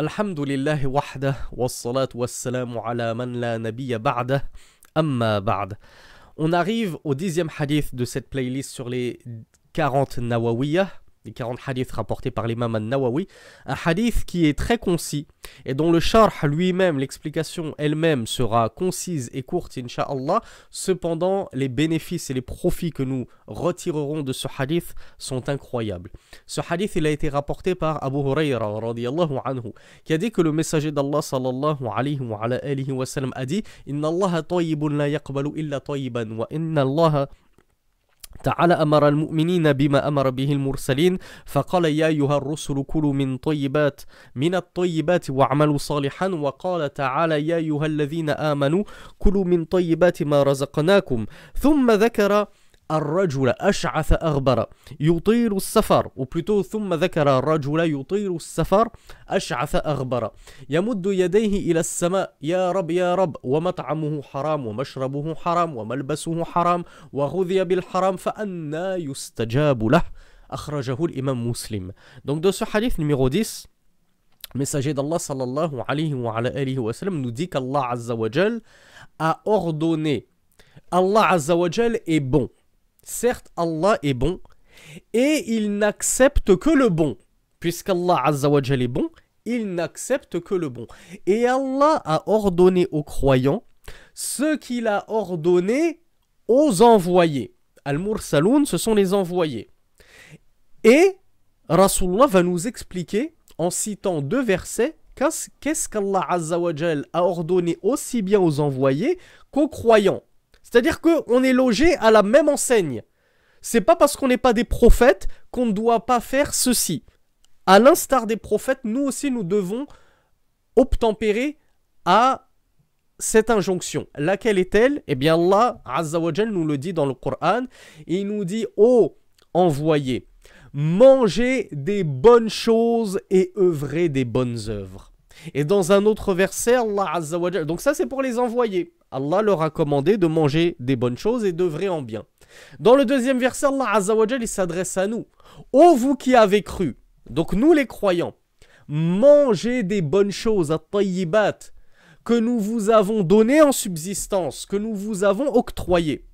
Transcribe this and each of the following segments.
الحمد لله وحده والصلاة والسلام على من لا نبي بعده أما بعد On arrive au dixième hadith de cette playlist sur les 40 Nawawiyah les 40 hadiths rapportés par l'imam al-Nawawi, un hadith qui est très concis et dont le sharh lui-même, l'explication elle-même sera concise et courte, inshallah. Cependant, les bénéfices et les profits que nous retirerons de ce hadith sont incroyables. Ce hadith, il a été rapporté par Abu Huraira, anhu, qui a dit que le messager d'Allah, sallallahu alayhi wa, alayhi sallam, a dit Inna Allah la yaqbalu illa tayyiban wa inna Allah تعالى أمر المؤمنين بما أمر به المرسلين فقال يا أيها الرسل كلوا من طيبات من الطيبات واعملوا صالحا وقال تعالى يا أيها الذين آمنوا كلوا من طيبات ما رزقناكم ثم ذكر الرجل أشعث أغبر. يطيل السفر وبلوتو ثم ذكر الرجل يطيل السفر أشعث أغبر. يمد يديه إلى السماء يا رب يا رب. ومطعمه حرام ومشربه حرام وملبسه حرام وغذي بالحرام فأنا يستجاب له. أخرجه الإمام مسلم. Donc dans ce hadith numéro 10 messager alayhi wa, alayhi wa sallam nous dit qu'Allah azza wa jal a ordonné. Allah azza wa jal est bon. Certes Allah est bon, et il n'accepte que le bon. Puisqu'Allah Azzawajal est bon, il n'accepte que le bon. Et Allah a ordonné aux croyants ce qu'il a ordonné aux envoyés. Al-Mursaloun, ce sont les envoyés. Et Rasulullah va nous expliquer, en citant deux versets, qu'est-ce qu'Allah Azzawajal a ordonné aussi bien aux envoyés qu'aux croyants. C'est-à-dire qu'on est logé à la même enseigne. C'est pas parce qu'on n'est pas des prophètes qu'on ne doit pas faire ceci. À l'instar des prophètes, nous aussi nous devons obtempérer à cette injonction. Laquelle est-elle? Eh bien Allah Azzawajal nous le dit dans le Coran. il nous dit Ô oh, envoyé, mangez des bonnes choses et œuvrez des bonnes œuvres. Et dans un autre verset, Allah Azzawajal. Donc ça c'est pour les envoyés. Allah leur a commandé de manger des bonnes choses et d'œuvrer en bien. Dans le deuxième verset, Allah Azzawajal, il s'adresse à nous. Ô vous qui avez cru, donc nous les croyants, mangez des bonnes choses, que nous vous avons données en subsistance, que nous vous avons octroyées.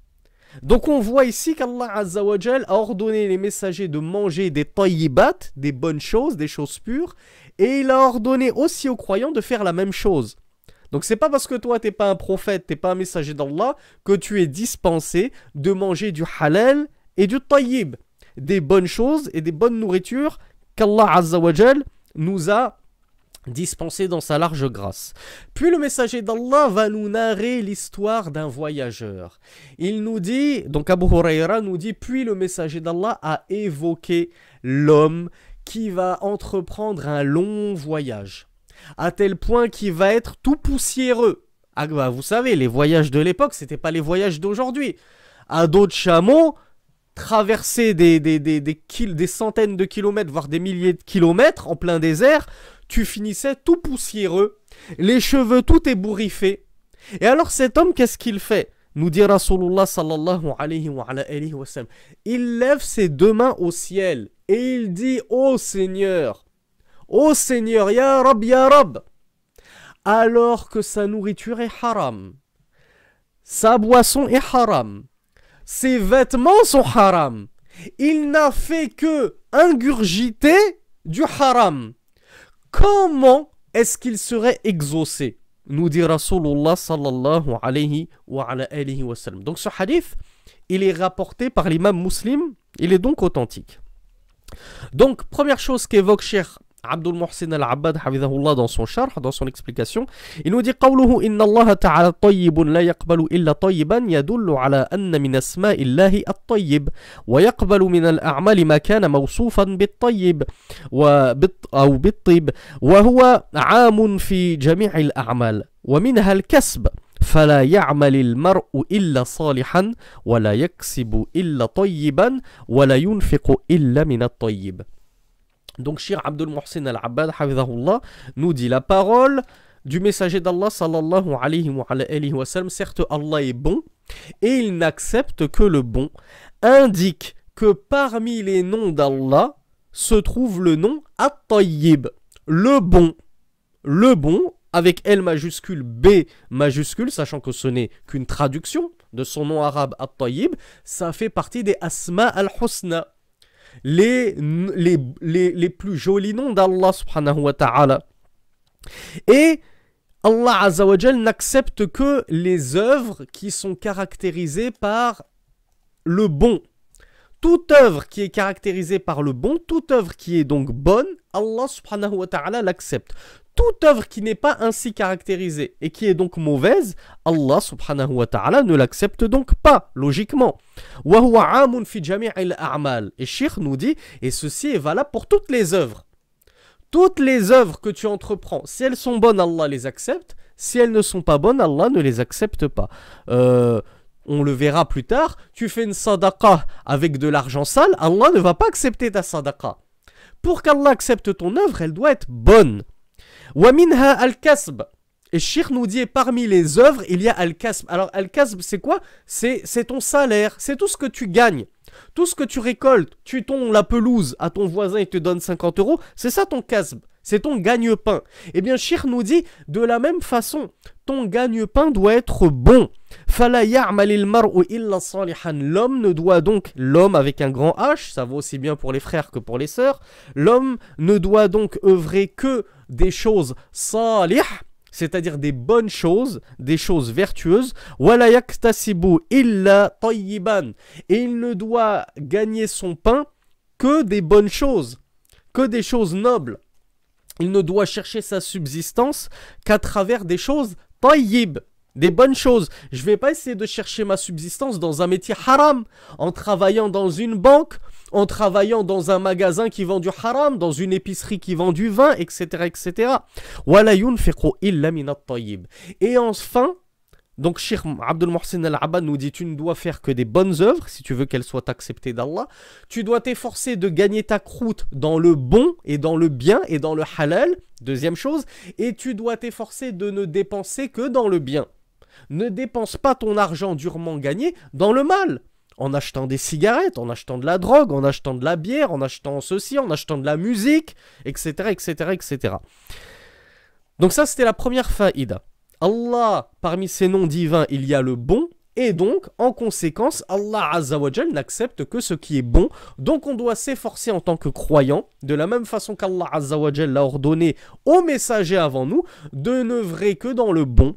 Donc on voit ici qu'Allah Azzawajal a ordonné les messagers de manger des tayyibat, des bonnes choses, des choses pures, et il a ordonné aussi aux croyants de faire la même chose. Donc c'est pas parce que toi t'es pas un prophète, t'es pas un messager d'Allah que tu es dispensé de manger du halal et du tayyib, des bonnes choses et des bonnes nourritures qu'Allah Azzawajal nous a dispensé dans sa large grâce. Puis le messager d'Allah va nous narrer l'histoire d'un voyageur. Il nous dit, donc Abu Huraira nous dit, puis le messager d'Allah a évoqué l'homme qui va entreprendre un long voyage à tel point qu'il va être tout poussiéreux. Ah, bah, vous savez, les voyages de l'époque, c'était pas les voyages d'aujourd'hui. À dos de chameau, traverser des, des, des, des, centaines de kilomètres, voire des milliers de kilomètres en plein désert, tu finissais tout poussiéreux, les cheveux tout ébouriffés. Et alors cet homme, qu'est-ce qu'il fait? Nous dit Rasulullah sallallahu alayhi wa, sallam. Il lève ses deux mains au ciel et il dit Ô Seigneur, Ô oh Seigneur, Ya Rab, Ya Rab, alors que sa nourriture est haram, sa boisson est haram, ses vêtements sont haram, il n'a fait que ingurgiter du haram. Comment est-ce qu'il serait exaucé Nous dit Rasulullah sallallahu alayhi wa, alayhi wa sallam. Donc ce hadith, il est rapporté par l'imam muslim, il est donc authentique. Donc première chose qu'évoque Cheikh Abdul Muhsin al-Abbad حفظه dans son charh, dans son explication, il nous dit قوله إن الله تعالى طيب لا يقبل إلا طيبا يدل على أن من أسماء الله الطيب ويقبل من الأعمال ما كان موصوفا بالطيب وبالط أو بالطيب وهو عام في جميع الأعمال. ومنها الكسب فلا يعمل المرء إلا صالحا ولا يكسب إلا طيبا ولا ينفق إلا من الطيب. Donc Shir Abdul Muhsin al-Abbad nous dit la parole du messager d'Allah sallallahu alayhi wa, alayhi wa sallam, certes Allah est bon et il n'accepte que le bon, indique que parmi les noms d'Allah se trouve le nom At-Tayyib, le bon. le bon, avec L majuscule, B majuscule, sachant que ce n'est qu'une traduction de son nom arabe At-Tayyib, ça fait partie des Asma al-Husna, les, plus jolis noms d'Allah. Et Allah Azzawajal n'accepte que les œuvres qui sont caractérisées par le bon. Toute œuvre qui est caractérisée par le bon, toute œuvre qui est donc bonne, Allah subhanahu wa ta'ala l'accepte. Toute œuvre qui n'est pas ainsi caractérisée et qui est donc mauvaise, Allah subhanahu wa ta'ala ne l'accepte donc pas, logiquement. Et Sheikh nous dit, et ceci est valable pour toutes les œuvres. Toutes les œuvres que tu entreprends, si elles sont bonnes, Allah les accepte. Si elles ne sont pas bonnes, Allah ne les accepte pas. Euh, on le verra plus tard. Tu fais une sadaqa avec de l'argent sale, Allah ne va pas accepter ta sadaqa. Pour qu'Allah accepte ton œuvre, elle doit être bonne. Waminha al-kasb. Et Shir nous dit, parmi les œuvres, il y a al-kasb. Alors, al-kasb, c'est quoi? C'est ton salaire, c'est tout ce que tu gagnes. Tout ce que tu récoltes, tu tons la pelouse à ton voisin et te donne 50 euros, c'est ça ton kasb, c'est ton gagne-pain. Eh bien, Shir nous dit, de la même façon, ton gagne-pain doit être bon. L'homme ne doit donc, l'homme avec un grand H, ça vaut aussi bien pour les frères que pour les sœurs, l'homme ne doit donc œuvrer que des choses salih, c'est-à-dire des bonnes choses, des choses vertueuses. illa Et il ne doit gagner son pain que des bonnes choses, que des choses nobles. Il ne doit chercher sa subsistance qu'à travers des choses tayyib, des bonnes choses. Je ne vais pas essayer de chercher ma subsistance dans un métier haram, en travaillant dans une banque, en travaillant dans un magasin qui vend du haram, dans une épicerie qui vend du vin, etc. etc. Et enfin, donc Sheikh Abdul Mohsin al-Abad nous dit tu ne dois faire que des bonnes œuvres si tu veux qu'elles soient acceptées d'Allah. Tu dois t'efforcer de gagner ta croûte dans le bon et dans le bien et dans le halal, deuxième chose, et tu dois t'efforcer de ne dépenser que dans le bien. Ne dépense pas ton argent durement gagné dans le mal en achetant des cigarettes, en achetant de la drogue, en achetant de la bière, en achetant ceci, en achetant de la musique, etc. etc., etc. Donc ça, c'était la première faïda. Allah, parmi ses noms divins, il y a le bon, et donc, en conséquence, Allah Azzawajal n'accepte que ce qui est bon. Donc, on doit s'efforcer en tant que croyant, de la même façon qu'Allah Azzawajal l'a ordonné aux messagers avant nous, de n'œuvrer que dans le bon,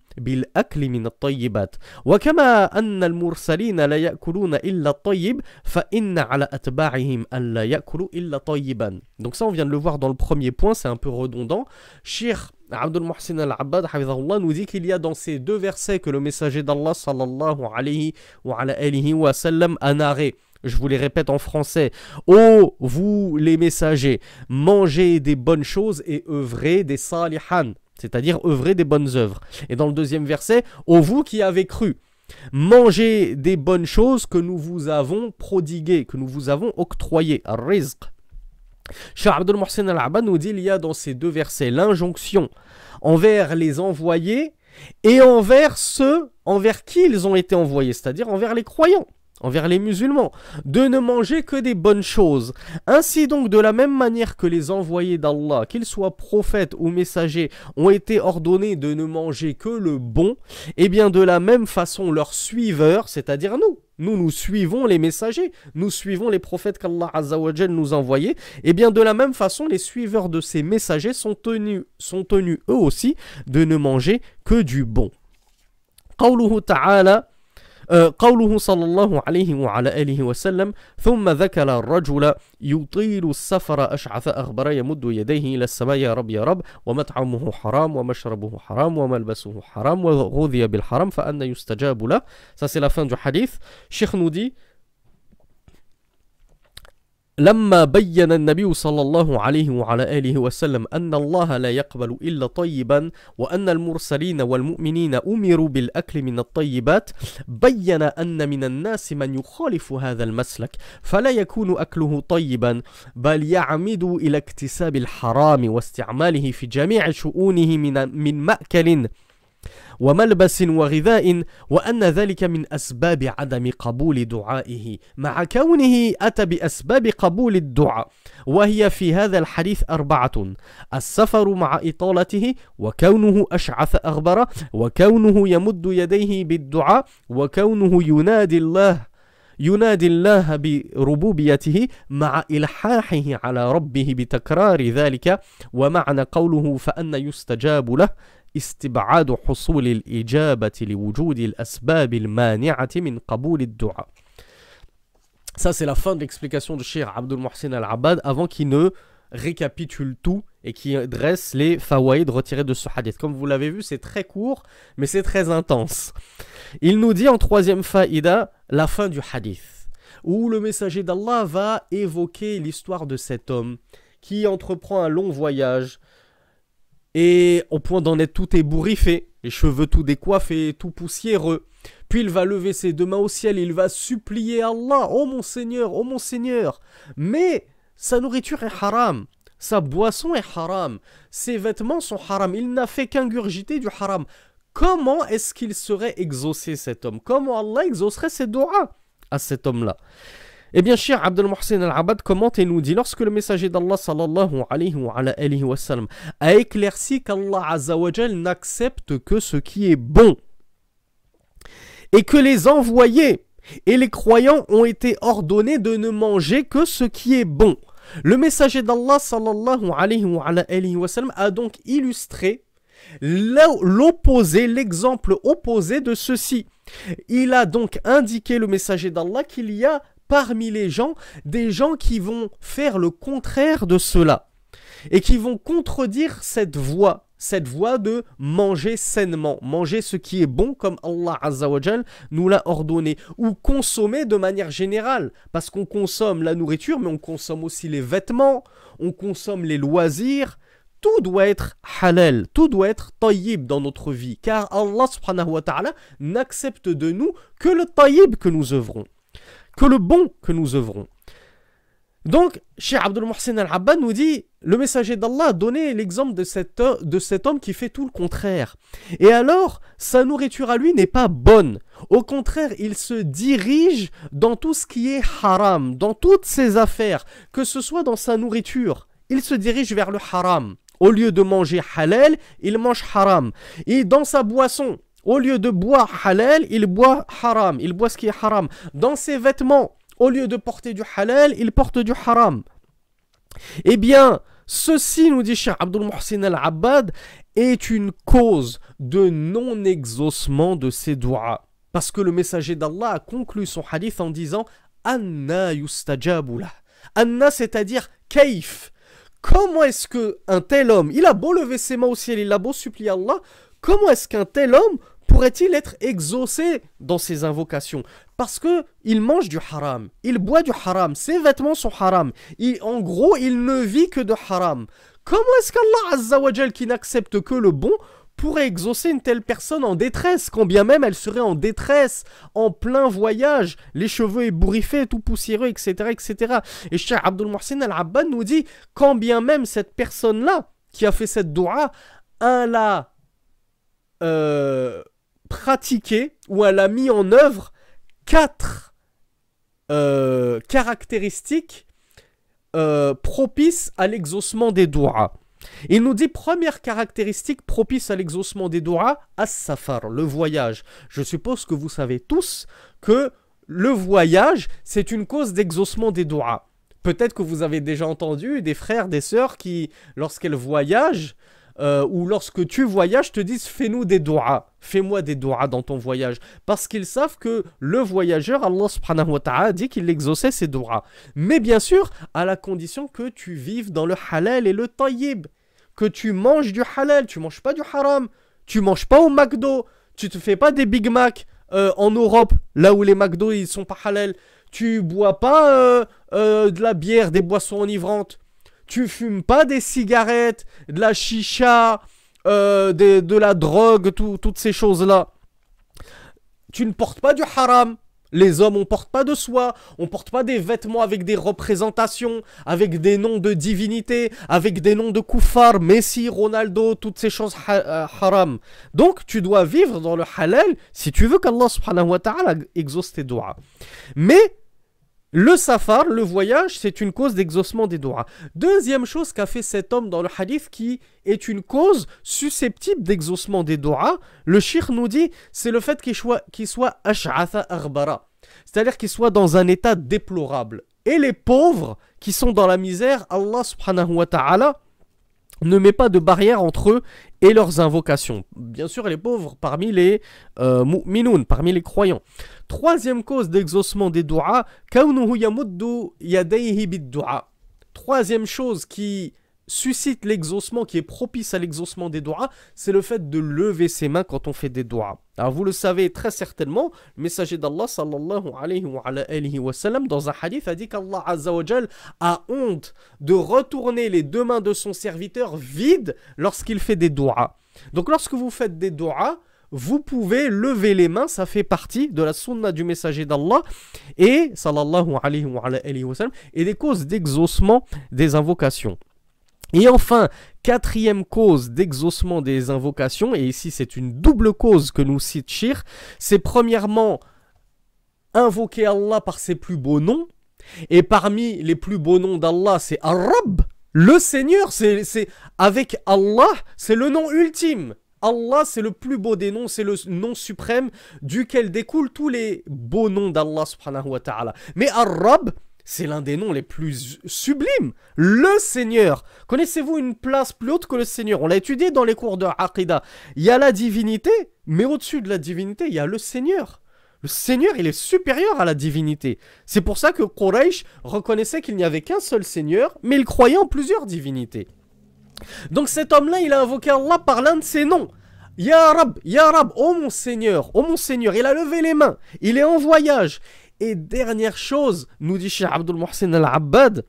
بالأكل من الطيبات وكما أن المرسلين لا يأكلون إلا الطيب فإن على أتباعهم أن لا يأكلوا إلا طيبا donc ça on vient de le voir dans le premier point c'est un peu redondant Cheikh Abdul Muhsin al-Abbad nous dit qu'il y a dans ces deux versets que le messager d'Allah sallallahu alayhi wa, alayhi wa sallam a narré je vous les répète en français. Ô vous les messagers, mangez des bonnes choses et œuvrez des salihan, c'est-à-dire œuvrer des bonnes œuvres. Et dans le deuxième verset, ô vous qui avez cru, mangez des bonnes choses que nous vous avons prodiguées, que nous vous avons octroyées, rizq. Cheikh Abdul Mohsen al-Abad nous dit il y a dans ces deux versets l'injonction envers les envoyés et envers ceux envers qui ils ont été envoyés, c'est-à-dire envers les croyants envers les musulmans, de ne manger que des bonnes choses. Ainsi donc, de la même manière que les envoyés d'Allah, qu'ils soient prophètes ou messagers, ont été ordonnés de ne manger que le bon, et eh bien de la même façon, leurs suiveurs, c'est-à-dire nous, nous, nous suivons les messagers, nous suivons les prophètes qu'Allah nous a envoyés, et eh bien de la même façon, les suiveurs de ces messagers sont tenus, sont tenus eux aussi de ne manger que du bon. قوله صلى الله عليه وعلى آله وسلم ثم ذكر الرجل يطيل السفر أشعث أغبر يمد يديه إلى السماء يا رب يا رب ومطعمه حرام ومشربه حرام وملبسه حرام وغذي بالحرام فأن يستجاب له. Ça c'est la fin لما بين النبي صلى الله عليه وعلى آله وسلم أن الله لا يقبل إلا طيبا وأن المرسلين والمؤمنين أمروا بالأكل من الطيبات بين أن من الناس من يخالف هذا المسلك فلا يكون أكله طيبا بل يعمد إلى اكتساب الحرام واستعماله في جميع شؤونه من, من مأكل وملبس وغذاء وأن ذلك من أسباب عدم قبول دعائه. مع كونه أتى بأسباب قبول الدعاء وهي في هذا الحديث أربعة السفر مع إطالته وكونه أشعث أغبر وكونه يمد يديه بالدعاء وكونه ينادي الله ينادي الله بربوبيته مع إلحاحه على ربه بتكرار ذلك. ومعنى قوله فأن يستجاب له استبعاد حصول الإجابة لوجود الأسباب المانعة من قبول الدعاء. Ça, c'est la fin de l'explication de Cheikh Abdul Mohsin al-Abbad avant qu'il ne récapitule tout et qui dresse les fawaïd retirés de ce hadith. Comme vous l'avez vu, c'est très court, mais c'est très intense. Il nous dit en troisième faïda la fin du hadith, où le messager d'Allah va évoquer l'histoire de cet homme qui entreprend un long voyage et au point d'en être tout ébouriffé, les cheveux tout décoiffés, tout poussiéreux. Puis il va lever ses deux mains au ciel, il va supplier Allah, oh mon Seigneur, oh mon Seigneur. Mais sa nourriture est haram, sa boisson est haram, ses vêtements sont haram, il n'a fait qu'ingurgiter du haram. Comment est-ce qu'il serait exaucé cet homme? Comment Allah exaucerait ses doigts à cet homme-là? Eh bien, cher Abdel Mohsen al-Abad commente et nous dit lorsque le messager d'Allah sallallahu alayhi wa, alayhi wa sallam, a éclairci qu'Allah azawajal n'accepte que ce qui est bon et que les envoyés et les croyants ont été ordonnés de ne manger que ce qui est bon. Le messager d'Allah sallallahu alayhi wa, alayhi wa sallam, a donc illustré l'opposé, l'exemple opposé de ceci. Il a donc indiqué le messager d'Allah qu'il y a parmi les gens des gens qui vont faire le contraire de cela et qui vont contredire cette voie, cette voie de manger sainement, manger ce qui est bon comme Allah Azzawajal nous l'a ordonné, ou consommer de manière générale, parce qu'on consomme la nourriture, mais on consomme aussi les vêtements, on consomme les loisirs, tout doit être halal, tout doit être tayyib dans notre vie, car Allah n'accepte de nous que le tayyib que nous œuvrons que le bon que nous œuvrons. Donc, Cheikh Abdul Mohsen al-Abbad nous dit le messager d'Allah a donné l'exemple de de cet homme qui fait tout le contraire. Et alors, sa nourriture à lui n'est pas bonne. Au contraire, il se dirige dans tout ce qui est haram, dans toutes ses affaires, que ce soit dans sa nourriture. Il se dirige vers le haram. Au lieu de manger halal, il mange haram. Et dans sa boisson, au lieu de boire halal, il boit haram. Il boit ce qui est haram. Dans ses vêtements, au lieu de porter du halal, il porte du haram. Eh bien, ceci, nous dit Cheikh Abdul Mohsin al-Abbad, est une cause de non-exaucement de ses doigts. Parce que le messager d'Allah a conclu son hadith en disant Anna yustajabula. Anna, c'est-à-dire kaif. Comment est-ce que un tel homme, il a beau lever ses mains au ciel, il a beau supplier Allah, comment est-ce qu'un tel homme pourrait-il être exaucé dans ses invocations? Parce que il mange du haram, il boit du haram, ses vêtements sont haram. en gros, il ne vit que de haram. Comment est-ce qu'Allah Azzawajal, qui n'accepte que le bon, pourrait exaucer une telle personne en détresse, quand bien même elle serait en détresse, en plein voyage, les cheveux ébouriffés, tout poussiéreux, etc. etc. Et Cheikh Abdul Mohsin al-Abbad nous dit, quand bien même cette personne-là, qui a fait cette dua, elle a euh, pratiqué ou elle a mis en œuvre quatre euh, caractéristiques euh, propices à l'exaucement des doigts. Il nous dit première caractéristique propice à l'exaucement des doigts, as-safar, le voyage. Je suppose que vous savez tous que le voyage, c'est une cause d'exaucement des doigts. Peut-être que vous avez déjà entendu des frères, des sœurs qui, lorsqu'elles voyagent, euh, ou lorsque tu voyages, te disent fais-nous des doigts, fais-moi des doigts dans ton voyage. Parce qu'ils savent que le voyageur, Allah subhanahu wa ta'ala, dit qu'il exauçait ses doigts. Mais bien sûr, à la condition que tu vives dans le halal et le tayyib. Que tu manges du halal, tu manges pas du haram. Tu manges pas au McDo. Tu te fais pas des Big Mac euh, en Europe, là où les McDo ils sont pas halal, tu bois pas euh, euh, de la bière, des boissons enivrantes, tu fumes pas des cigarettes, de la chicha, de la drogue, toutes ces choses-là. Tu ne portes pas du haram, les hommes, on porte pas de soie, on porte pas des vêtements avec des représentations, avec des noms de divinités, avec des noms de koufars, Messi, Ronaldo, toutes ces choses euh, haram. Donc, tu dois vivre dans le halal si tu veux qu'Allah subhanahu exauce tes doigts. Mais le safar, le voyage, c'est une cause d'exaucement des doigts. Deuxième chose qu'a fait cet homme dans le hadith qui est une cause susceptible d'exaucement des doigts, le shir nous dit, c'est le fait qu'il soit, soit ash'atha. C'est-à-dire qu'il soit dans un état déplorable. Et les pauvres qui sont dans la misère, Allah subhanahu wa ta'ala ne met pas de barrière entre eux et leurs invocations. Bien sûr, les pauvres parmi les euh, mu'minoun, parmi les croyants. Troisième cause d'exaucement des doigts, Troisième chose qui suscite l'exaucement, qui est propice à l'exaucement des doigts, c'est le fait de lever ses mains quand on fait des doigts. Alors vous le savez très certainement, le messager d'Allah sallallahu alayhi wa, alayhi dans un hadith a dit qu'Allah a honte de retourner les deux mains de son serviteur vides lorsqu'il fait des doigts. Donc lorsque vous faites des doigts, vous pouvez lever les mains, ça fait partie de la sunna du messager d'Allah et sallallahu alayhi wa, alayhi et des causes d'exaucement des invocations. Et enfin, quatrième cause d'exaucement des invocations, et ici c'est une double cause que nous cite Shir, c'est premièrement invoquer Allah par ses plus beaux noms, et parmi les plus beaux noms d'Allah, c'est Arab, le Seigneur, c'est avec Allah, c'est le nom ultime. Allah, c'est le plus beau des noms, c'est le nom suprême duquel découlent tous les beaux noms d'Allah subhanahu ta'ala. Mais Arab, c'est l'un des noms les plus sublimes. Le Seigneur. Connaissez-vous une place plus haute que le Seigneur? On l'a étudié dans les cours de Aqidah. Il y a la divinité, mais au-dessus de la divinité, il y a le Seigneur. Le Seigneur, il est supérieur à la divinité. C'est pour ça que Quraysh reconnaissait qu'il n'y avait qu'un seul Seigneur, mais il croyait en plusieurs divinités. Donc cet homme-là, il a invoqué Allah par l'un de ses noms. Ya Rab, Ya oh mon Seigneur, oh mon Seigneur, il a levé les mains, il est en voyage, et dernière chose, nous dit Cheikh Abdul Mohsen Al-Abbad,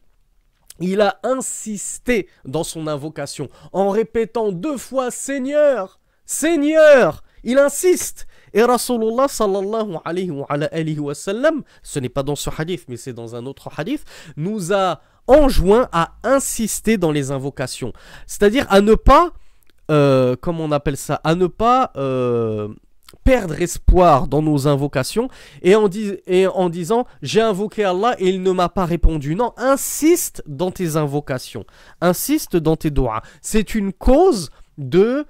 il a insisté dans son invocation en répétant deux fois Seigneur, Seigneur. Il insiste. Et Rasulullah sallallahu alayhi wa, alayhi wa sallam, ce n'est pas dans ce hadith, mais c'est dans un autre hadith, nous a enjoint à insister dans les invocations. C'est-à-dire à ne pas, euh, comment on appelle ça, à ne pas euh, perdre espoir dans nos invocations et en, et en disant j'ai invoqué Allah et il ne m'a pas répondu. Non, insiste dans tes invocations, insiste dans tes doigts. C'est une cause de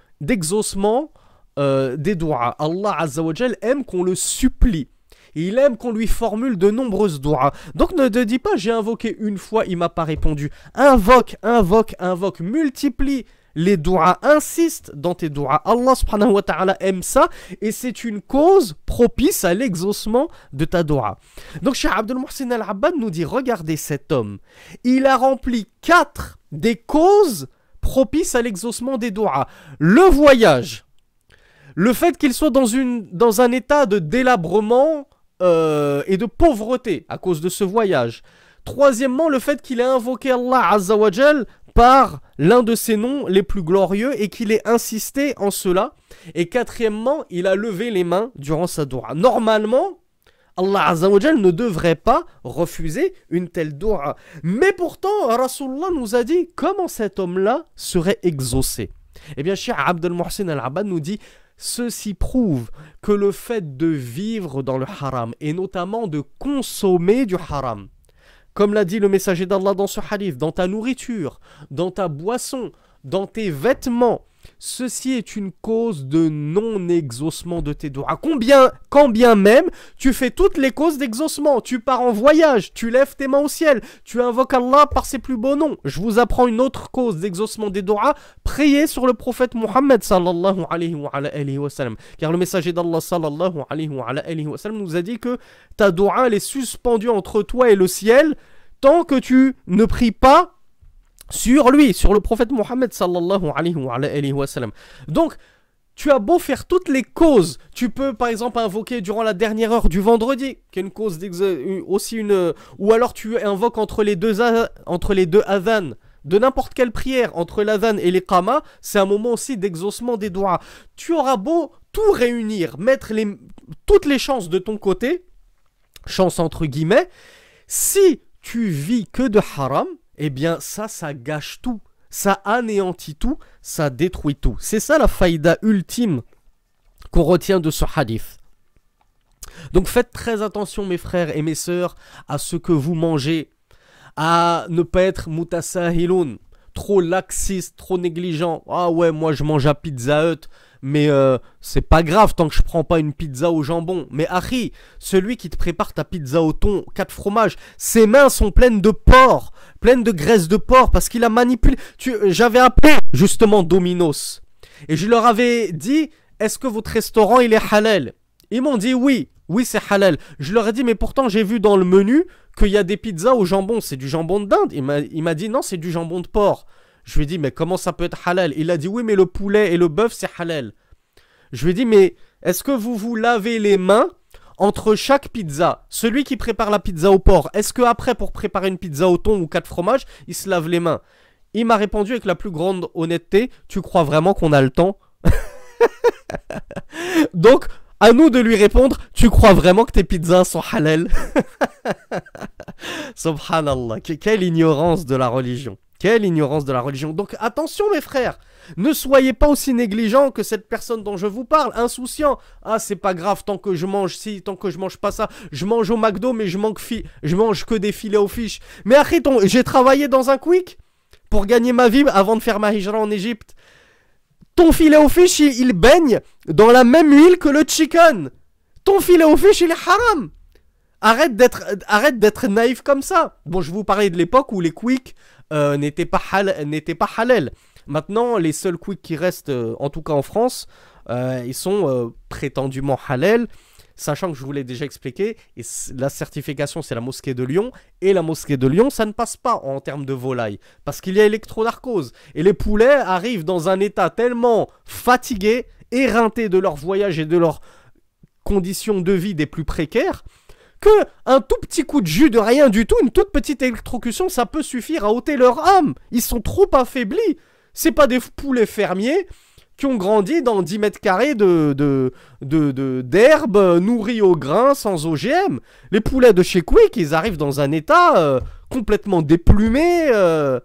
euh, des doigts. Allah Azzawajal aime qu'on le supplie. Il aime qu'on lui formule de nombreuses doigts. Donc ne te dis pas j'ai invoqué une fois, il m'a pas répondu. Invoque, invoque, invoque, multiplie les doigts, insiste dans tes doigts. Allah subhanahu wa ta'ala aime ça et c'est une cause propice à l'exaucement de ta doigt. Donc Cheikh Abdul Muhsin al-Abbad nous dit regardez cet homme, il a rempli quatre des causes propices à l'exaucement des doigts. Le voyage, le fait qu'il soit dans, une, dans un état de délabrement euh, et de pauvreté à cause de ce voyage. Troisièmement, le fait qu'il ait invoqué Allah Azzawajal par l'un de ses noms les plus glorieux et qu'il ait insisté en cela. Et quatrièmement, il a levé les mains durant sa dua. Normalement, Allah Azzawajal ne devrait pas refuser une telle dua. Mais pourtant, Rasulullah nous a dit comment cet homme-là serait exaucé. Eh bien, Cheikh Abdel Mohsin Al-Abad nous dit Ceci prouve que le fait de vivre dans le haram et notamment de consommer du haram, comme l'a dit le messager d'Allah dans ce hadith, dans ta nourriture, dans ta boisson, dans tes vêtements, Ceci est une cause de non-exaucement de tes doigts. Combien, quand bien même, tu fais toutes les causes d'exaucement. Tu pars en voyage, tu lèves tes mains au ciel, tu invoques Allah par ses plus beaux noms. Je vous apprends une autre cause d'exaucement des doigts. Priez sur le prophète Muhammad sallallahu. Car le messager d'Allah sallallahu alayhi wa, nous a dit que ta doua est suspendue entre toi et le ciel tant que tu ne pries pas sur lui, sur le prophète Mohammed sallallahu alayhi wa, sallam. Donc, tu as beau faire toutes les causes, tu peux par exemple invoquer durant la dernière heure du vendredi, qui est une cause aussi une, ou alors tu invoques entre les deux entre les deux de n'importe quelle prière entre l'adhan et les qama, c'est un moment aussi d'exaucement des doigts. Tu auras beau tout réunir, mettre les, toutes les chances de ton côté, chance entre guillemets, si tu vis que de haram, eh bien ça, ça gâche tout ça anéantit tout, ça détruit tout. C'est ça la faïda ultime qu'on retient de ce hadith. Donc faites très attention mes frères et mes sœurs à ce que vous mangez, à ne pas être mutasahilun, trop laxiste, trop négligent. Ah ouais, moi je mange à Pizza Hut, mais euh, c'est pas grave tant que je prends pas une pizza au jambon. Mais Harry, celui qui te prépare ta pizza au thon, quatre fromages, ses mains sont pleines de porc, pleines de graisse de porc parce qu'il a manipulé. J'avais appelé justement Domino's et je leur avais dit est-ce que votre restaurant il est halal? Ils m'ont dit oui, oui c'est halal. Je leur ai dit mais pourtant j'ai vu dans le menu qu'il y a des pizzas au jambon, c'est du jambon de dinde. Il m'a dit non c'est du jambon de porc. Je lui ai dit, mais comment ça peut être halal? Il a dit, oui, mais le poulet et le bœuf, c'est halal. Je lui ai dit, mais est-ce que vous vous lavez les mains entre chaque pizza Celui qui prépare la pizza au porc, est-ce que après, pour préparer une pizza au thon ou quatre fromages, il se lave les mains? Il m'a répondu avec la plus grande honnêteté, tu crois vraiment qu'on a le temps? Donc, à nous de lui répondre, tu crois vraiment que tes pizzas sont halal? Subhanallah, quelle ignorance de la religion. Quelle ignorance de la religion. Donc attention mes frères, ne soyez pas aussi négligents que cette personne dont je vous parle, insouciant. Ah c'est pas grave tant que je mange ci, tant que je mange pas ça. Je mange au McDo mais je, mange que des filets aux fiches. Mais arrête, j'ai travaillé dans un quick pour gagner ma vie avant de faire ma hijra en Égypte. Ton filet aux fiches, il, baigne dans la même huile que le chicken. Ton filet aux fiches, il est haram. Arrête d'être, arrête d'être naïf comme ça. Bon, je vous parlais de l'époque où les quicks euh, n'était pas, pas halal. Maintenant, les seuls quicks qui restent, euh, en tout cas en France, euh, ils sont prétendument halal. Sachant que je vous l'ai déjà expliqué, et la certification c'est la mosquée de Lyon, et la mosquée de Lyon ça ne passe pas en termes de volaille, parce qu'il y a électronarcose, et les poulets arrivent dans un état tellement fatigué, éreinté de leur voyage et de leurs conditions de vie des plus précaires, que un tout petit coup de jus de rien du tout, une toute petite électrocution, ça peut suffire à ôter leur âme. Ils sont trop affaiblis. C'est pas des poulets fermiers qui ont grandi dans 10 mètres carrés de, de, d'herbe nourrie au grain sans OGM. Les poulets de chez Quick, ils arrivent dans un état euh, complètement déplumé, euh,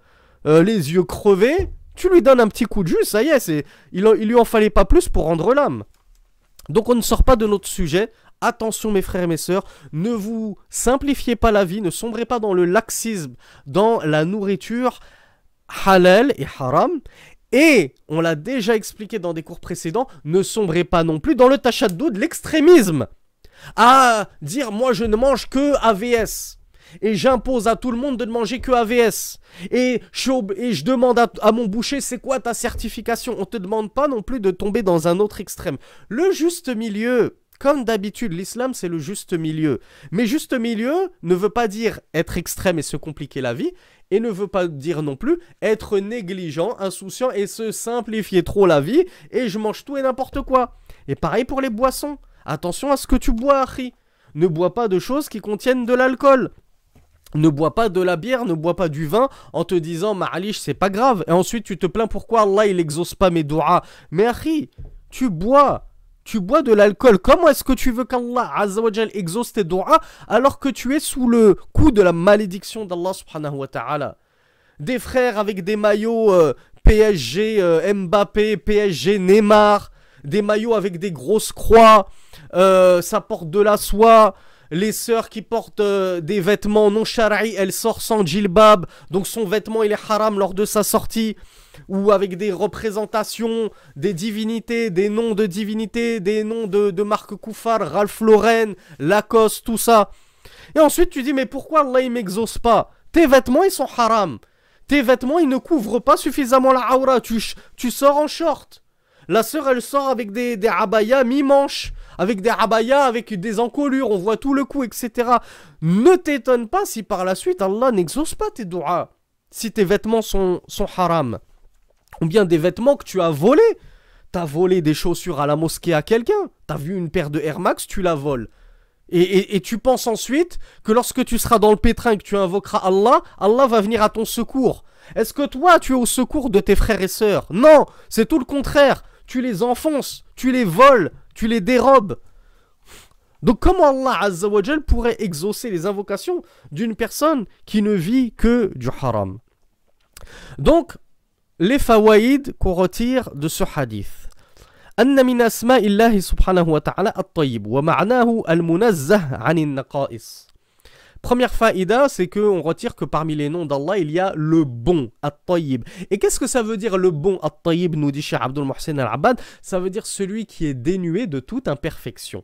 euh, les yeux crevés. Tu lui donnes un petit coup de jus, ça y est, il, il lui en fallait pas plus pour rendre l'âme. Donc on ne sort pas de notre sujet Attention mes frères et mes sœurs, ne vous simplifiez pas la vie, ne sombrez pas dans le laxisme, dans la nourriture halal et haram. Et, on l'a déjà expliqué dans des cours précédents, ne sombrez pas non plus dans le tachadou de l'extrémisme. À dire moi je ne mange que AVS. Et j'impose à tout le monde de ne manger que AVS. Et je, et je demande à, à mon boucher c'est quoi ta certification? On te demande pas non plus de tomber dans un autre extrême. Le juste milieu, comme d'habitude, l'islam c'est le juste milieu. Mais juste milieu ne veut pas dire être extrême et se compliquer la vie, et ne veut pas dire non plus être négligent, insouciant et se simplifier trop la vie, et je mange tout et n'importe quoi. Et pareil pour les boissons. Attention à ce que tu bois, Harry. Ne bois pas de choses qui contiennent de l'alcool. Ne bois pas de la bière, ne bois pas du vin en te disant Ma'alish c'est pas grave. Et ensuite tu te plains pourquoi Allah il exauce pas mes doigts. Mais Harry, tu bois tu bois de l'alcool. Comment est-ce que tu veux qu'Allah Azzawajal exauce tes doigts alors que tu es sous le coup de la malédiction d'Allah subhanahu wa ta'ala? Des frères avec des maillots euh, PSG, euh, Mbappé, PSG, Neymar, des maillots avec des grosses croix, euh, ça porte de la soie. Les sœurs qui portent des vêtements non shari, elles sortent sans djilbab, donc son vêtement il est haram lors de sa sortie ou avec des représentations, des divinités, des noms de divinités, des noms de, de marques Koufar, Ralph Lauren, Lacoste, tout ça. Et ensuite tu dis mais pourquoi Allah il m'exauce pas? Tes vêtements ils sont haram. Tes vêtements ils ne couvrent pas suffisamment la aura. Tu, sors en short. La sœur elle sort avec des, des abayas mi-manches. Avec des abayas, avec des encolures, on voit tout le cou, etc. Ne t'étonne pas si par la suite Allah n'exauce pas tes doigts. Si tes vêtements sont, haram ou bien des vêtements que tu as volés. T'as volé des chaussures à la mosquée à quelqu'un. T'as vu une paire de Air Max, tu la voles. Et, et, tu penses ensuite que lorsque tu seras dans le pétrin et que tu invoqueras Allah, Allah va venir à ton secours. Est-ce que toi, tu es au secours de tes frères et sœurs? Non, c'est tout le contraire. Tu les enfonces, tu les voles, tu les dérobes. Donc comment Allah Azzawajal pourrait exaucer les invocations d'une personne qui ne vit que du haram Donc, les fawaïd qu'on retire de ce hadith. أن من أسماء الله سبحانه وتعالى الطيب ومعناه المنزه عن النقائص Première faïda, c'est qu'on retire que parmi les noms d'Allah, il y a le bon, at-tayyib. Et qu'est-ce que ça veut dire le bon, at-tayyib, nous dit Cheikh Abdul Mohsen al-Abad? Ça veut dire celui qui est dénué de toute imperfection.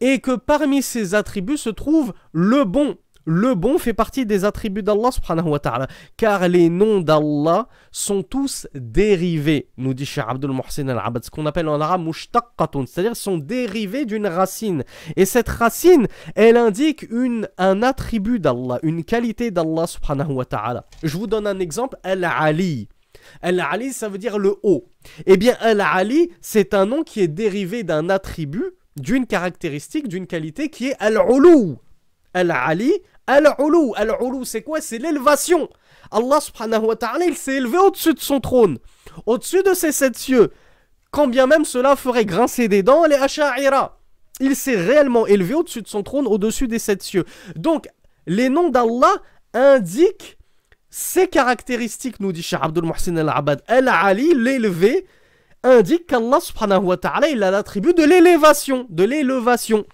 Et que parmi ses attributs se trouve le bon, le bon fait partie des attributs d'Allah subhanahu wa ta'ala. Car les noms d'Allah sont tous dérivés, nous dit Cheikh Abdul Muhsin al-Abad, ce qu'on appelle en arabe mushtaqatun, c'est-à-dire sont dérivés d'une racine. Et cette racine, elle indique une, un attribut d'Allah, une qualité d'Allah subhanahu wa ta'ala. Je vous donne un exemple, Al-Ali. Al-Ali, ça veut dire le haut. Eh bien, Al-Ali, c'est un nom qui est dérivé d'un attribut, d'une caractéristique, d'une qualité qui est Al-Ulu. Al-Ali, Al-Ulu, c'est quoi? C'est l'élévation. Allah subhanahu wa ta'ala, il s'est élevé au-dessus de son trône, au-dessus de ses sept cieux. Quand bien même cela ferait grincer des dents les Asha'ira. Il s'est réellement élevé au-dessus de son trône, au-dessus des sept cieux. Donc, les noms d'Allah indiquent ces caractéristiques, nous dit Cheikh Abdul Muhsin al-Abad. Al-Ali, l'élevé, indique qu'Allah subhanahu wa ta'ala, il a l'attribut de l'élévation, de l'élévation.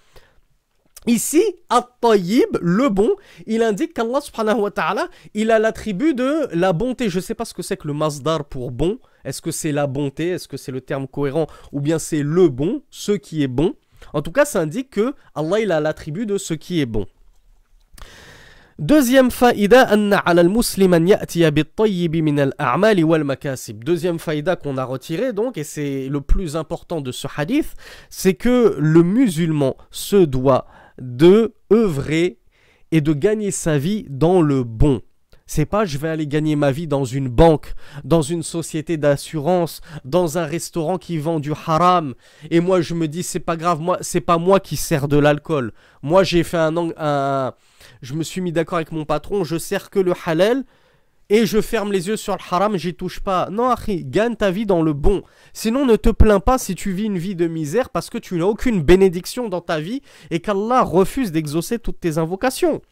Ici, At-Tayyib, le bon, il indique qu'Allah subhanahu wa ta'ala, il a l'attribut de la bonté. Je ne sais pas ce que c'est que le masdar pour bon. Est-ce que c'est la bonté? Est-ce que c'est le terme cohérent? Ou bien c'est le bon, ce qui est bon? En tout cas, ça indique que Allah, il a l'attribut de ce qui est bon. Deuxième faïda, Deuxième faïda qu'on a retiré donc, et c'est le plus important de ce hadith, c'est que le musulman se doit de œuvrer et de gagner sa vie dans le bon. C'est pas je vais aller gagner ma vie dans une banque, dans une société d'assurance, dans un restaurant qui vend du haram et moi je me dis c'est pas grave, moi c'est pas moi qui sers de l'alcool. Moi j'ai fait un, un je me suis mis d'accord avec mon patron, je sers que le halal et je ferme les yeux sur le haram, j'y touche pas. Non, Akhi, gagne ta vie dans le bon. Sinon, ne te plains pas si tu vis une vie de misère parce que tu n'as aucune bénédiction dans ta vie et qu'Allah refuse d'exaucer toutes tes invocations.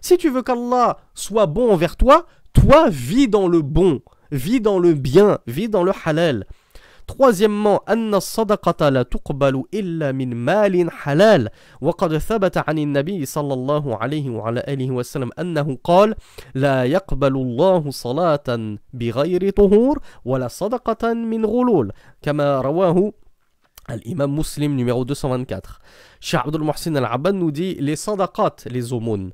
Si tu veux qu'Allah soit bon envers toi, toi, vis dans le bon, vis dans le bien, vis dans le halal. Troisièmement, أن الصدقة لا تقبل إلا من مال حلال وقد ثبت عن النبي صلى الله عليه وعلى آله وسلم أنه قال لا يقبل الله صلاة بغير طهور ولا صدقة من غلول كما رواه L'imam muslim numéro 224. Cheikh Abdul Muhsin al-Abad nous dit les sadaqat, les aumônes,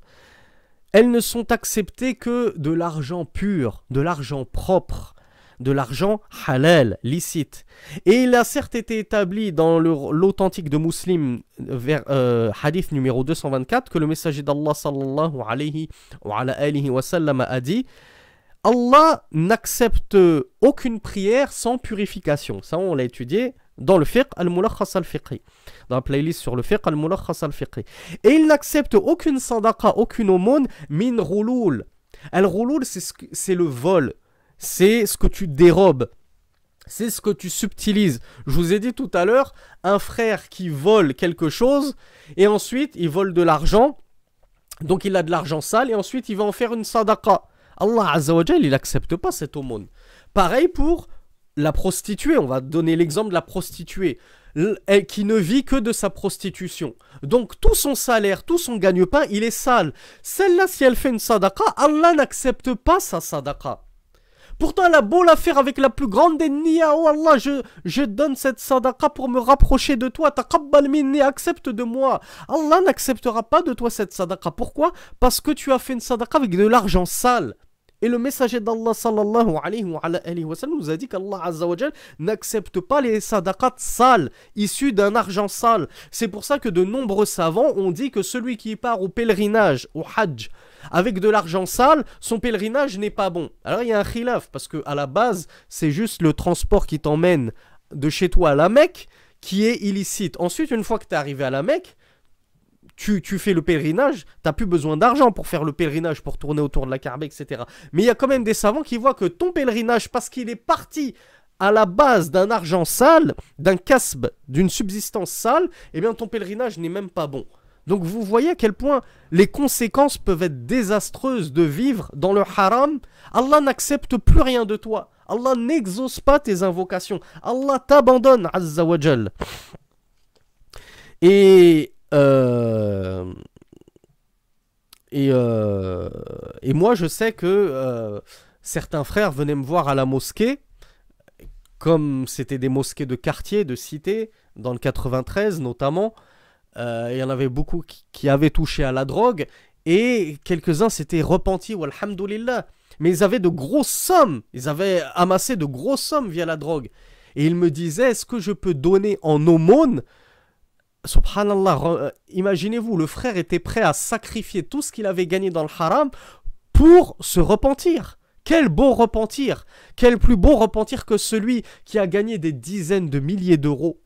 elles ne sont acceptées que de l'argent pur, de l'argent propre, de l'argent halal, licite. Et il a certes été établi dans l'authentique de Muslim, vers, euh, hadith numéro 224, que le messager d'Allah sallallahu alayhi wa, sallam a dit Allah n'accepte aucune prière sans purification. Ça, on l'a étudié dans le fiqh al-mulakhas al-fiqhi, dans la playlist sur le fiqh al-mulakhas al-fiqhi. Et il n'accepte aucune sadaqa, aucune aumône, min rouloul. Al-rouloul, c'est le vol, c'est ce que tu dérobes. C'est ce que tu subtilises. Je vous ai dit tout à l'heure, un frère qui vole quelque chose et ensuite il vole de l'argent. Donc il a de l'argent sale et ensuite il va en faire une sadaqa. Allah Azzawajal, il n'accepte pas cette aumône. Pareil pour la prostituée. On va donner l'exemple de la prostituée qui ne vit que de sa prostitution. Donc tout son salaire, tout son gagne-pain, il est sale. Celle-là, si elle fait une sadaqa, Allah n'accepte pas sa sadaqa. Pourtant, elle a beau la faire avec la plus grande des niya. Oh Allah, je, donne cette sadaqa pour me rapprocher de toi. Taqabbal minni, accepte de moi. Allah n'acceptera pas de toi cette sadaqa. Pourquoi? Parce que tu as fait une sadaqa avec de l'argent sale. Et le messager d'Allah sallallahu alayhi wa, sallam nous a dit qu'Allah azza wa n'accepte pas les sadaqat sales, issus d'un argent sale. C'est pour ça que de nombreux savants ont dit que celui qui part au pèlerinage, au hajj, avec de l'argent sale, son pèlerinage n'est pas bon. Alors il y a un khilaf, parce que à la base, c'est juste le transport qui t'emmène de chez toi à la Mecque qui est illicite. Ensuite, une fois que tu es arrivé à la Mecque, tu, fais le pèlerinage, t'as plus besoin d'argent pour faire le pèlerinage, pour tourner autour de la Kaaba, etc. Mais il y a quand même des savants qui voient que ton pèlerinage, parce qu'il est parti à la base d'un argent sale, d'un casbe, d'une subsistance sale, eh bien ton pèlerinage n'est même pas bon. Donc vous voyez à quel point les conséquences peuvent être désastreuses de vivre dans le haram. Allah n'accepte plus rien de toi. Allah n'exauce pas tes invocations. Allah t'abandonne, Azza wa Et euh, euh, et, moi, je sais que euh, certains frères venaient me voir à la mosquée, comme c'était des mosquées de quartier, de cité, dans le 93 notamment. Il y en avait beaucoup qui, avaient touché à la drogue, et quelques-uns s'étaient repentis, alhamdoulilah. Mais ils avaient de grosses sommes, ils avaient amassé de grosses sommes via la drogue. Et ils me disaient, est-ce que je peux donner en aumône? Subhanallah, euh, imaginez-vous, le frère était prêt à sacrifier tout ce qu'il avait gagné dans le haram pour se repentir. Quel beau repentir Quel plus beau repentir que celui qui a gagné des dizaines de milliers d'euros.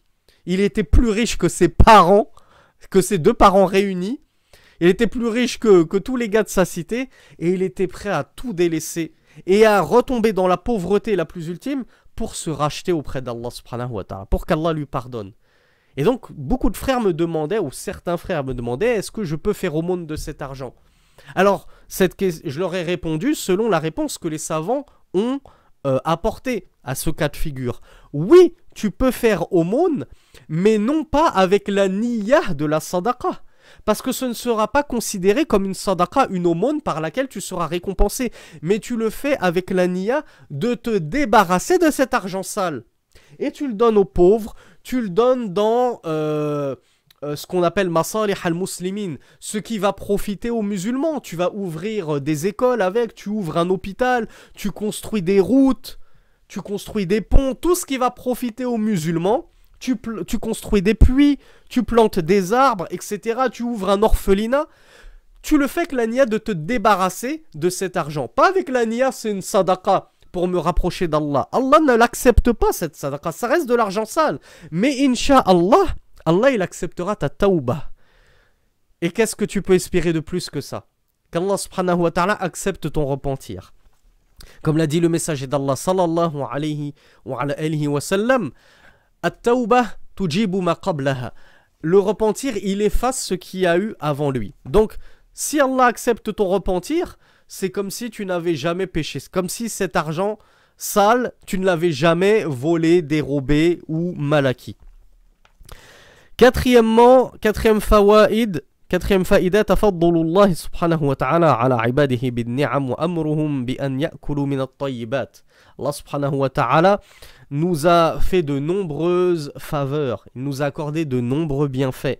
Il était plus riche que ses parents, que ses deux parents réunis. Il était plus riche que, que tous les gars de sa cité. Et il était prêt à tout délaisser et à retomber dans la pauvreté la plus ultime pour se racheter auprès d'Allah subhanahu wa ta'ala, pour qu'Allah lui pardonne. Et donc, beaucoup de frères me demandaient, ou certains frères me demandaient, est-ce que je peux faire au monde de cet argent? Alors, cette je leur ai répondu selon la réponse que les savants ont euh, apportée à ce cas de figure. Oui, tu peux faire aumône, mais non pas avec la niya de la sadaqa. Parce que ce ne sera pas considéré comme une sadaqa, une aumône par laquelle tu seras récompensé. Mais tu le fais avec la niya de te débarrasser de cet argent sale. Et tu le donnes aux pauvres, tu le donnes dans euh, euh, ce qu'on appelle Masalih al-Muslimin, ce qui va profiter aux musulmans. Tu vas ouvrir des écoles avec, tu ouvres un hôpital, tu construis des routes, tu construis des ponts, tout ce qui va profiter aux musulmans. Tu, construis des puits, tu plantes des arbres, etc. Tu ouvres un orphelinat tu le fais avec la nia de te débarrasser de cet argent. Pas avec la nia, c'est une sadaqa pour me rapprocher d'Allah. Allah ne l'accepte pas cette sadaqa, ça reste de l'argent sale. Mais Inch'Allah, Allah il acceptera ta tauba. Et qu'est-ce que tu peux espérer de plus que ça? Qu'Allah subhanahu wa ta'ala accepte ton repentir. Comme l'a dit le messager d'Allah Le repentir, il efface ce qu'il y a eu avant lui. Donc, si Allah accepte ton repentir, c'est comme si tu n'avais jamais péché. Comme si cet argent sale, tu ne l'avais jamais volé, dérobé ou mal acquis. Quatrièmement, quatrième fawaid, quatrième faïda, Allah subhanahu wa ta'ala ala ibadihi bin ni'am wa amruhum bi an ya'kulu min at-tayyibat. Allah subhanahu wa ta'ala nous a fait de nombreuses faveurs, il nous a accordé de nombreux bienfaits.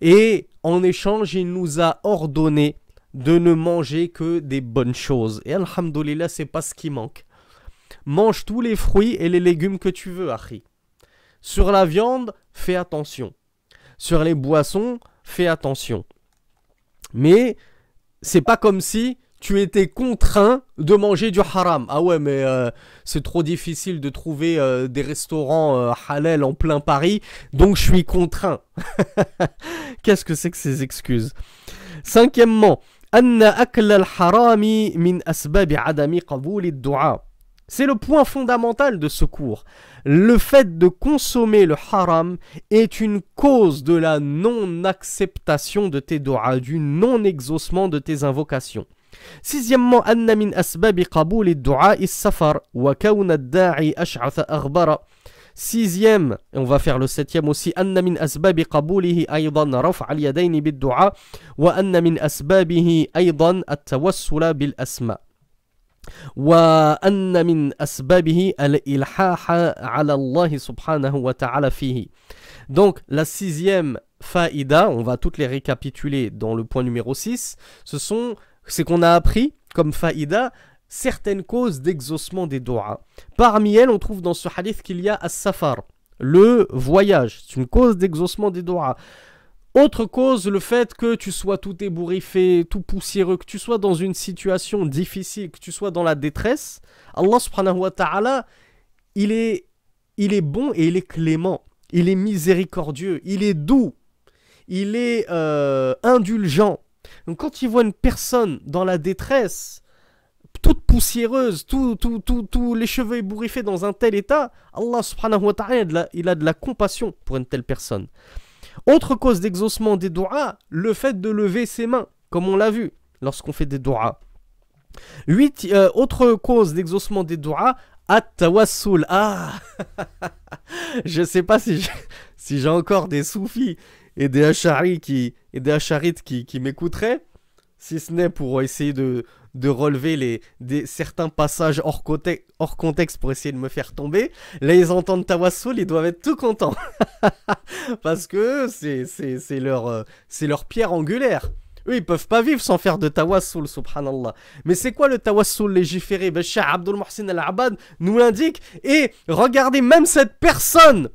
Et en échange, il nous a ordonné de ne manger que des bonnes choses. Et alhamdoulilah, c'est pas ce qui manque. Mange tous les fruits et les légumes que tu veux, Achi. Sur la viande, fais attention. Sur les boissons, fais attention. Mais c'est pas comme si tu étais contraint de manger du haram. Ah ouais, mais euh, c'est trop difficile de trouver euh, des restaurants euh, halal en plein Paris, donc je suis contraint. Qu'est-ce que c'est que ces excuses? Cinquièmement, c'est le point fondamental de ce cours. Le fait de consommer le haram est une cause de la non-acceptation de tes doigts, du non-exaucement de tes invocations. Sixièmement, Anna min asbabi qaboul doua is safar wa kauna da'i ash'atha. Sixième, et on va faire le septième aussi, Anna min asbabi qabulihi aydan raf al yadaini bid doua wa anna min asbabihi aydan at tawassula bil asma. وأن من أسبابه الإلحاح على الله سبحانه وتعالى فيه Donc la sixième faïda, on va toutes les récapituler dans le point numéro 6, ce sont, c'est qu'on a appris comme faïda certaines causes d'exaucement des doigts. Parmi elles, on trouve dans ce hadith qu'il y a as-safar, le voyage. C'est une cause d'exaucement des doigts. Autre cause, le fait que tu sois tout ébouriffé, tout poussiéreux, que tu sois dans une situation difficile, que tu sois dans la détresse. Allah subhanahu wa ta'ala, il est, il est bon et il est clément. Il est miséricordieux, il est doux, il est euh, indulgent. Donc quand il voit une personne dans la détresse, toute poussiéreuse, tous tout, tout, les cheveux ébouriffés dans un tel état, Allah subhanahu wa ta'ala, il a de la compassion pour une telle personne. Autre cause d'exaucement des doigts, le fait de lever ses mains, comme on l'a vu lorsqu'on fait des doigts. Huit, euh, autre cause d'exaucement des doigts, at-tawassul. Ah Je sais pas si j'ai, encore des soufis et des acharites qui, qui m'écouteraient, si ce n'est pour essayer de, de relever les, des, certains passages hors, hors, contexte pour essayer de me faire tomber. Là, ils entendent Tawassul, ils doivent être tout contents. Parce que c'est leur, euh, leur pierre angulaire. Eux, ils peuvent pas vivre sans faire de tawassul, subhanallah. Mais c'est quoi le tawassul légiféré? Ben, Abdul Mohsin al-Abad nous l'indique. Et regardez, même cette personne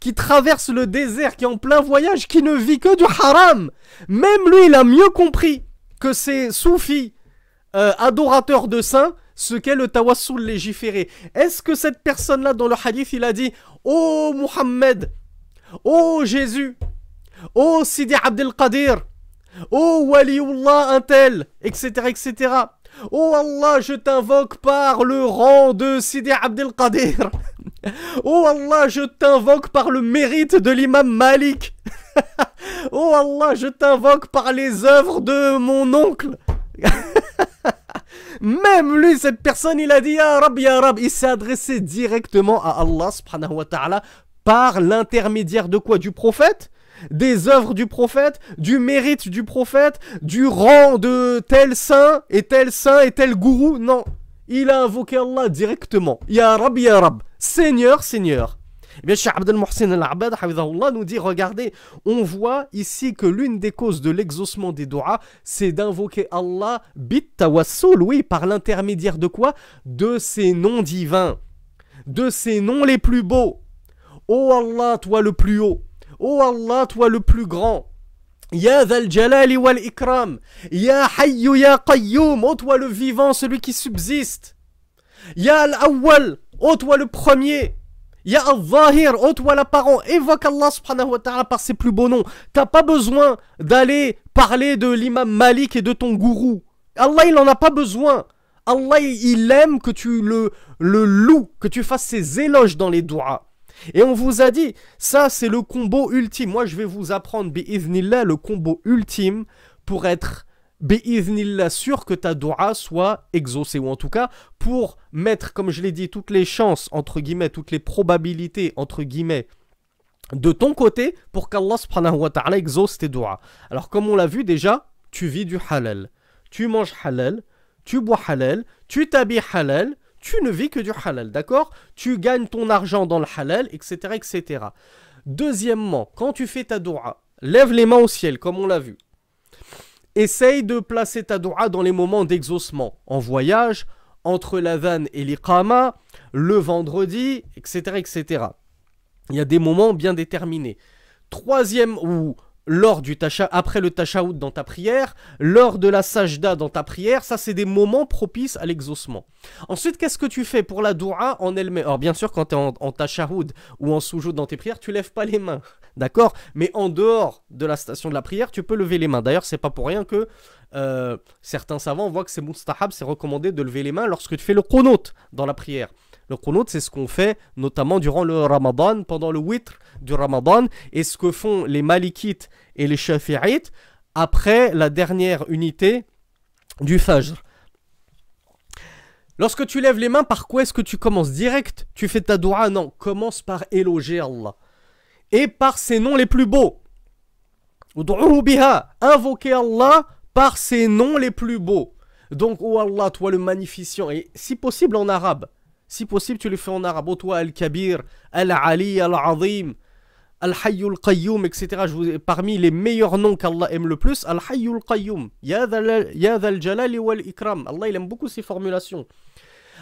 qui traverse le désert, qui est en plein voyage, qui ne vit que du haram, même lui, il a mieux compris que ces soufis euh, adorateur de saints ce qu'est le tawassul légiféré. Est-ce que cette personne-là dans le hadith, il a dit Oh Muhammad, Oh Jésus, Oh Sidi Abdel Qadir, Oh Waliullah un tel, etc., etc. Oh Allah, je t'invoque par le rang de Sidi Abdel Qadir. Oh Allah, je t'invoque par le mérite de l'imam Malik. oh Allah, je t'invoque par les œuvres de mon oncle. Même lui, cette personne, il a dit Ya Rab, Ya Rab. Il s'est adressé directement à Allah subhanahu wa ta'ala par l'intermédiaire de quoi? Du prophète? Des œuvres du prophète Du mérite du prophète Du rang de tel saint et tel saint et tel gourou Non. Il a invoqué Allah directement. Ya Rab, Ya Rab. Seigneur, Seigneur. Eh bien, Cheikh Abdel Mohsin al-Abad, nous dit, regardez, on voit ici que l'une des causes de l'exaucement des doigts, c'est d'invoquer Allah bit tawassul, oui, par l'intermédiaire de quoi? De ses noms divins, de ses noms les plus beaux. Oh Allah, toi le plus haut. Oh Allah, toi le plus grand. Ya Dhal Jalali wal Ikram. Ya Hayyu Ya Qayyum. Oh toi le vivant, celui qui subsiste. Ya Al-Awwal. Oh toi le premier. Ya al-Zahir, oh toi l'apparent, évoque Allah subhanahu wa ta'ala par ses plus beaux noms. T'as pas besoin d'aller parler de l'imam Malik et de ton gourou. Allah il en a pas besoin. Allah il aime que tu le, le loues, que tu fasses ses éloges dans les doigts. Et on vous a dit, ça c'est le combo ultime. Moi je vais vous apprendre, bi'iznillah, le combo ultime pour être Béiznillah, sûr que ta dua soit exaucée, ou en tout cas pour mettre, comme je l'ai dit, toutes les chances, entre guillemets, toutes les probabilités, entre guillemets, de ton côté pour qu'Allah subhanahu wa ta'ala exauce tes doigts. Alors comme on l'a vu déjà, tu vis du halal, tu manges halal, tu bois halal, tu t'habilles halal, tu ne vis que du halal, d'accord? Tu gagnes ton argent dans le halal, etc., etc. Deuxièmement, quand tu fais ta dua, lève les mains au ciel, comme on l'a vu. Essaye de placer ta dua dans les moments d'exaucement, en voyage, entre la vanne et l'iqama, le vendredi, etc., etc. Il y a des moments bien déterminés. Troisième, ou lors du tacha, après le tashaoud dans ta prière, lors de la sajda dans ta prière, ça c'est des moments propices à l'exaucement. Ensuite, qu'est-ce que tu fais pour la dua en elle-même? Alors bien sûr, quand tu es en, en tashaoud ou en soujoud dans tes prières, tu lèves pas les mains. D'accord? Mais en dehors de la station de la prière, tu peux lever les mains. D'ailleurs, c'est pas pour rien que euh, certains savants voient que c'est mustahab, c'est recommandé de lever les mains lorsque tu fais le qunut dans la prière. Le qunut, c'est ce qu'on fait notamment durant le ramadan, pendant le witr du ramadan, et ce que font les malikites et les shafi'ites après la dernière unité du fajr. Lorsque tu lèves les mains, par quoi est-ce que tu commences Direct? Tu fais ta dua? Non, commence par éloger Allah et par ses noms les plus beaux. Invoquez Allah par ses noms les plus beaux. Donc, oh Allah, toi le magnificent, et si possible en arabe. Si possible, tu le fais en arabe. Toi Al-Kabir, Al-Ali, Al-Azim. Al-Hayyul Qayyum, etc. Je vous, parmi les meilleurs noms qu'Allah aime le plus, Al-Hayyul Qayyum. Ya Dhal Jalali wal Ikram. Allah, il aime beaucoup ces formulations.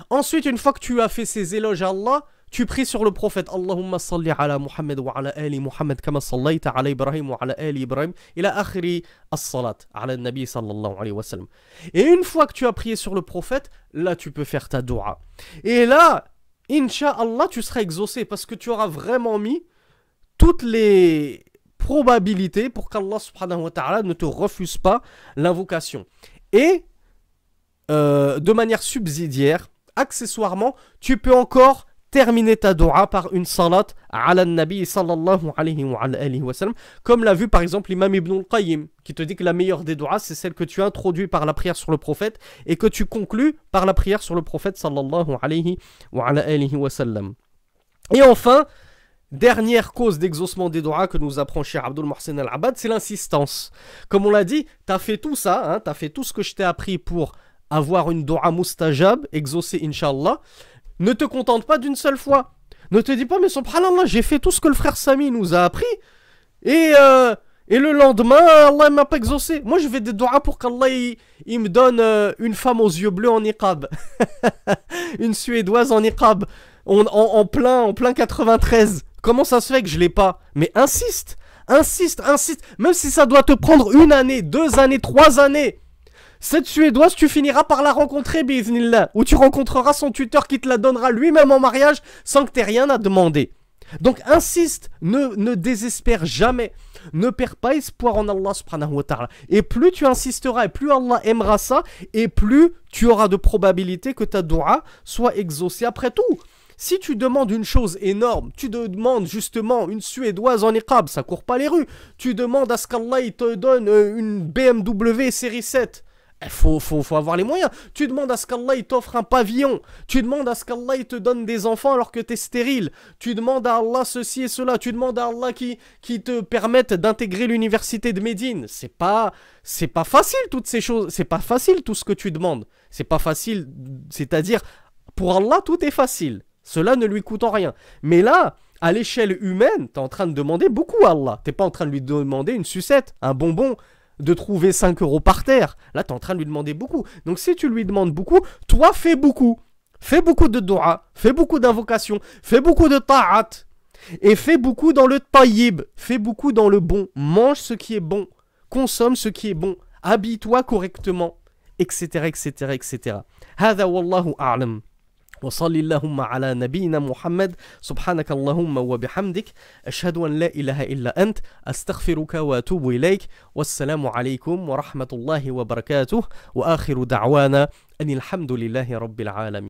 Ensuite, une fois que tu as fait ces éloges à Allah, tu pries sur le prophète Allahumma salli ala Muhammad wa ala ali Muhammad kama sallaita ala Ibrahim wa ala ali Ibrahim ila akhiri as-salat ala nabi sallallahu alayhi wa sallam. Et une fois que tu as prié sur le prophète, là tu peux faire ta dua. Et là, Inch'Allah, tu seras exaucé parce que tu auras vraiment mis toutes les probabilités pour qu'Allah subhanahu wa ta'ala ne te refuse pas l'invocation. Et euh, de manière subsidiaire, accessoirement, tu peux encore terminer ta dua par une salat ala nabi sallallahu alayhi wa, alayhi wa sallam, comme l'a vu par exemple l'imam Ibn al-Qayyim, qui te dit que la meilleure des duas c'est celle que tu introduis par la prière sur le prophète et que tu conclus par la prière sur le prophète sallallahu alayhi wa, wa sallam. Et enfin, Dernière cause d'exaucement des doigts que nous apprend Cheikh Abdul Mohsen Al-Abad, c'est l'insistance. Comme on l'a dit, tu as fait tout ça, hein, tu as fait tout ce que je t'ai appris pour avoir une dua mustajab, exaucée inshallah. Ne te contente pas d'une seule fois. Ne te dis pas, mais subhanallah, j'ai fait tout ce que le frère Sami nous a appris. Et, euh, et le lendemain, Allah m'a pas exaucé. Moi, je fais des doigts pour qu'Allah il, me donne euh, une femme aux yeux bleus en niqab. une suédoise en niqab. En, en, plein, en plein 93. Comment ça se fait que je l'ai pas? Mais insiste, insiste, insiste. Même si ça doit te prendre une année, deux années, trois années. Cette Suédoise, tu finiras par la rencontrer, biznillah. Ou tu rencontreras son tuteur qui te la donnera lui-même en mariage sans que tu aies rien à demander. Donc insiste, ne, désespère jamais. Ne perds pas espoir en Allah subhanahu wa. Et plus tu insisteras et plus Allah aimera ça, et plus tu auras de probabilité que ta dua soit exaucée. Après tout, si tu demandes une chose énorme, tu demandes justement une Suédoise en iqab, ça court pas les rues. Tu demandes à ce qu'Allah te donne euh, une BMW série 7. Il faut, faut, faut, avoir les moyens. Tu demandes à ce qu'Allah t'offre un pavillon. Tu demandes à ce qu'Allah te donne des enfants alors que tu es stérile. Tu demandes à Allah ceci et cela. Tu demandes à Allah qui, qui te permette d'intégrer l'université de Médine. C'est pas, c'est pas facile toutes ces choses. C'est pas facile tout ce que tu demandes. C'est pas facile. C'est-à-dire, pour Allah, tout est facile. Cela ne lui coûte rien. Mais là, à l'échelle humaine, tu es en train de demander beaucoup à Allah. T'es pas en train de lui demander une sucette, un bonbon, de trouver 5 euros par terre. Là, tu es en train de lui demander beaucoup. Donc si tu lui demandes beaucoup, toi, fais beaucoup. Fais beaucoup de dua, fais beaucoup d'invocations, fais beaucoup de ta'at. Et fais beaucoup dans le tayyib, fais beaucoup dans le bon. Mange ce qui est bon, consomme ce qui est bon, habille-toi correctement, etc., etc., etc. Hada wallahu a'lam. وصل اللهم على نبينا محمد. سبحانك اللهم وبحمدك. أشهد أن لا إله إلا أنت. أستغفرك وأتوب إليك. والسلام عليكم ورحمة الله وبركاته. وآخر دعوانا أن الحمد لله رب العالمين.